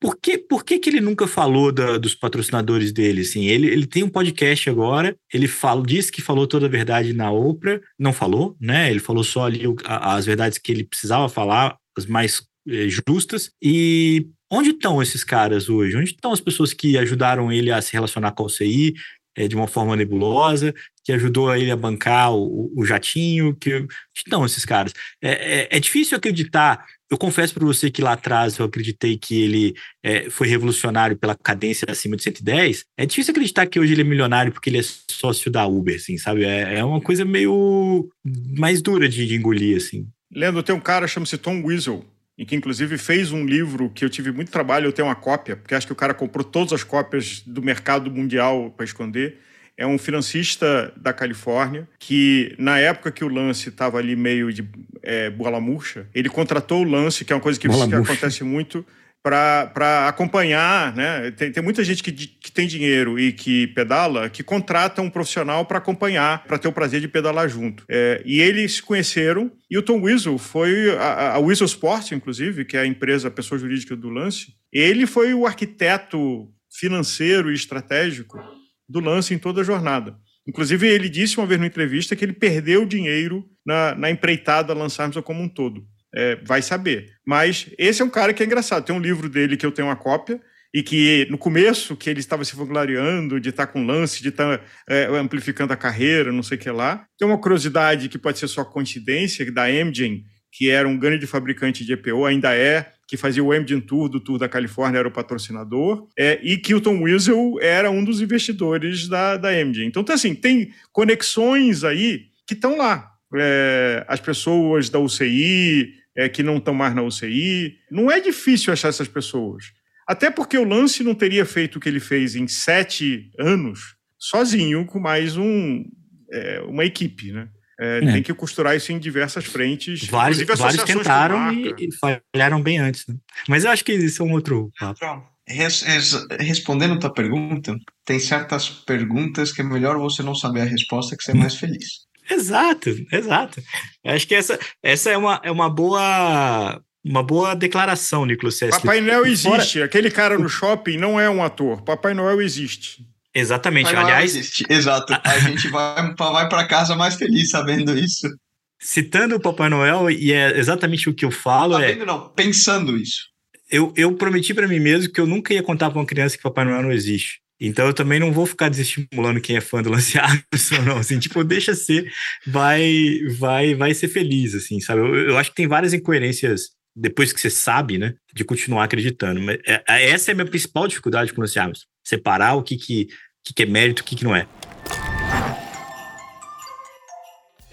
Por que, por que, que ele nunca falou da, dos patrocinadores dele? Assim, ele, ele tem um podcast agora, ele fala, disse que falou toda a verdade na Oprah, não falou, né? Ele falou só ali as verdades que ele precisava falar, as mais justas. E onde estão esses caras hoje? Onde estão as pessoas que ajudaram ele a se relacionar com o CI é, de uma forma nebulosa, que ajudou ele a bancar o, o jatinho? Que... Onde estão esses caras? É, é, é difícil acreditar. Eu confesso para você que lá atrás eu acreditei que ele é, foi revolucionário pela cadência acima de 110. É difícil acreditar que hoje ele é milionário porque ele é sócio da Uber, assim, sabe? É, é uma coisa meio mais dura de, de engolir, assim. Leandro, tem um cara, chama-se Tom Weasel, e que inclusive fez um livro que eu tive muito trabalho, eu tenho uma cópia, porque acho que o cara comprou todas as cópias do mercado mundial para esconder. É um financista da Califórnia que, na época que o Lance estava ali meio de é, bola murcha, ele contratou o Lance, que é uma coisa que, que acontece muito, para acompanhar, né? Tem, tem muita gente que, que tem dinheiro e que pedala que contrata um profissional para acompanhar, para ter o prazer de pedalar junto. É, e eles se conheceram e o Tom Weasel foi a, a Weasel Sport, inclusive, que é a empresa, a pessoa jurídica do Lance. Ele foi o arquiteto financeiro e estratégico do Lance em toda a jornada. Inclusive, ele disse uma vez numa entrevista que ele perdeu dinheiro na, na empreitada Lance Armstrong como um todo é, vai saber. Mas esse é um cara que é engraçado. Tem um livro dele que eu tenho uma cópia, e que no começo, que ele estava se vangloriando de estar com lance, de estar é, amplificando a carreira, não sei o que lá. Tem uma curiosidade que pode ser só coincidência, da Amgen, que era um grande fabricante de EPO, ainda é, que fazia o Amgen Tour do Tour da Califórnia, era o patrocinador, é, e Tom Weasel era um dos investidores da, da Amgen. Então, assim, tem conexões aí que estão lá. É, as pessoas da UCI, é, que não estão mais na UCI. Não é difícil achar essas pessoas. Até porque o Lance não teria feito o que ele fez em sete anos sozinho com mais um, é, uma equipe, né? É, é. Tem que costurar isso em diversas frentes. Vários, vários tentaram e, e, falharam bem antes. Né? Mas eu acho que isso é um outro papo. Res, res, respondendo a tua pergunta, tem certas perguntas que é melhor você não saber a resposta que ser mais feliz. Exato, exato. Acho que essa, essa é, uma, é uma boa uma boa declaração, Nicolas Sessler. Papai Noel existe. Fora... Aquele cara no shopping não é um ator. Papai Noel existe. Exatamente. Papai Aliás, existe. exato. A *laughs* gente vai, vai para casa mais feliz sabendo isso. Citando o Papai Noel, e é exatamente o que eu falo. Sabendo é... não, pensando isso. Eu, eu prometi para mim mesmo que eu nunca ia contar para uma criança que Papai Noel não existe. Então eu também não vou ficar desestimulando quem é fã do Lance *laughs* Armstrong, não. Assim, tipo, deixa ser, vai, vai, vai ser feliz, assim, sabe? Eu, eu acho que tem várias incoerências depois que você sabe, né, de continuar acreditando. Mas é, é essa é a minha principal dificuldade com o Lance Armstrong. Separar o que, que, que, que é mérito, o que, que não é.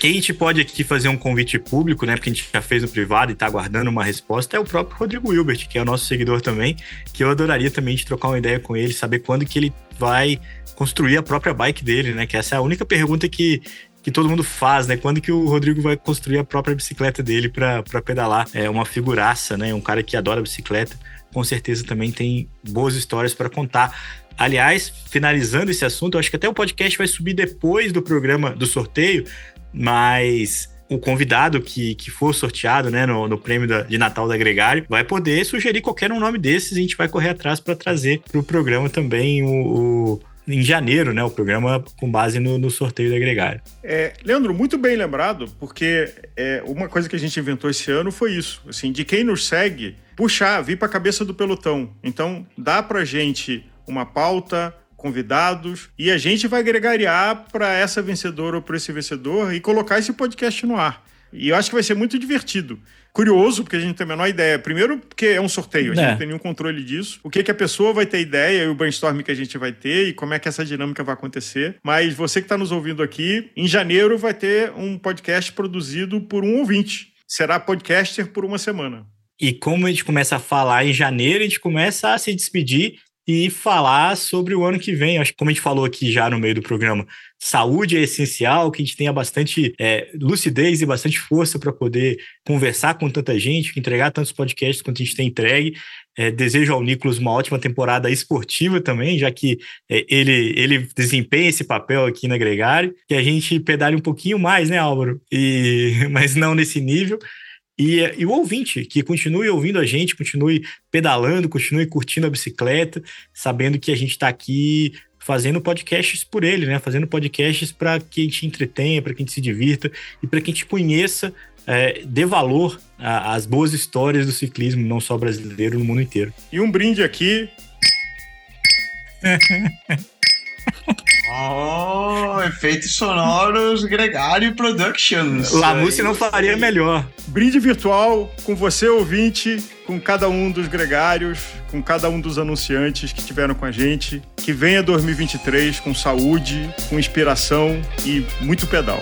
Quem te pode aqui fazer um convite público, né? Porque a gente já fez no privado e está aguardando uma resposta, é o próprio Rodrigo Hilbert, que é o nosso seguidor também, que eu adoraria também de trocar uma ideia com ele, saber quando que ele vai construir a própria bike dele, né? Que essa é a única pergunta que, que todo mundo faz, né? Quando que o Rodrigo vai construir a própria bicicleta dele para pedalar? É uma figuraça, né? Um cara que adora bicicleta, com certeza também tem boas histórias para contar. Aliás, finalizando esse assunto, eu acho que até o podcast vai subir depois do programa do sorteio, mas o convidado que, que for sorteado né, no, no prêmio da, de Natal da Gregário vai poder sugerir qualquer um nome desses e a gente vai correr atrás para trazer para o programa também o, o em janeiro, né? O programa com base no, no sorteio da Gregário. É, Leandro, muito bem lembrado, porque é, uma coisa que a gente inventou esse ano foi isso. Assim, de quem nos segue, puxar, vir para a cabeça do pelotão. Então, dá para gente uma pauta, convidados, e a gente vai gregariar para essa vencedora ou para esse vencedor e colocar esse podcast no ar. E eu acho que vai ser muito divertido curioso, porque a gente não tem a menor ideia. Primeiro, porque é um sorteio, a gente é. não tem nenhum controle disso. O que, que a pessoa vai ter ideia e o brainstorm que a gente vai ter e como é que essa dinâmica vai acontecer. Mas você que está nos ouvindo aqui, em janeiro vai ter um podcast produzido por um ouvinte. Será podcaster por uma semana. E como a gente começa a falar em janeiro, a gente começa a se despedir e falar sobre o ano que vem. Acho que, como a gente falou aqui já no meio do programa, saúde é essencial, que a gente tenha bastante é, lucidez e bastante força para poder conversar com tanta gente, entregar tantos podcasts quanto a gente tem entregue. É, desejo ao Nicolas uma ótima temporada esportiva também, já que é, ele, ele desempenha esse papel aqui na Gregário, que a gente pedale um pouquinho mais, né, Álvaro? E, *laughs* mas não nesse nível. E, e, o ouvinte, que continue ouvindo a gente, continue pedalando, continue curtindo a bicicleta, sabendo que a gente está aqui fazendo podcasts por ele, né? Fazendo podcasts para que a gente entretenha, para que a gente se divirta e para que a gente conheça, é, dê valor às boas histórias do ciclismo, não só brasileiro, no mundo inteiro. E um brinde aqui. *laughs* Oh, efeitos sonoros Gregário Productions. Lamusse não faria melhor. Brinde virtual com você, ouvinte, com cada um dos gregários, com cada um dos anunciantes que tiveram com a gente. Que venha 2023 com saúde, com inspiração e muito pedal.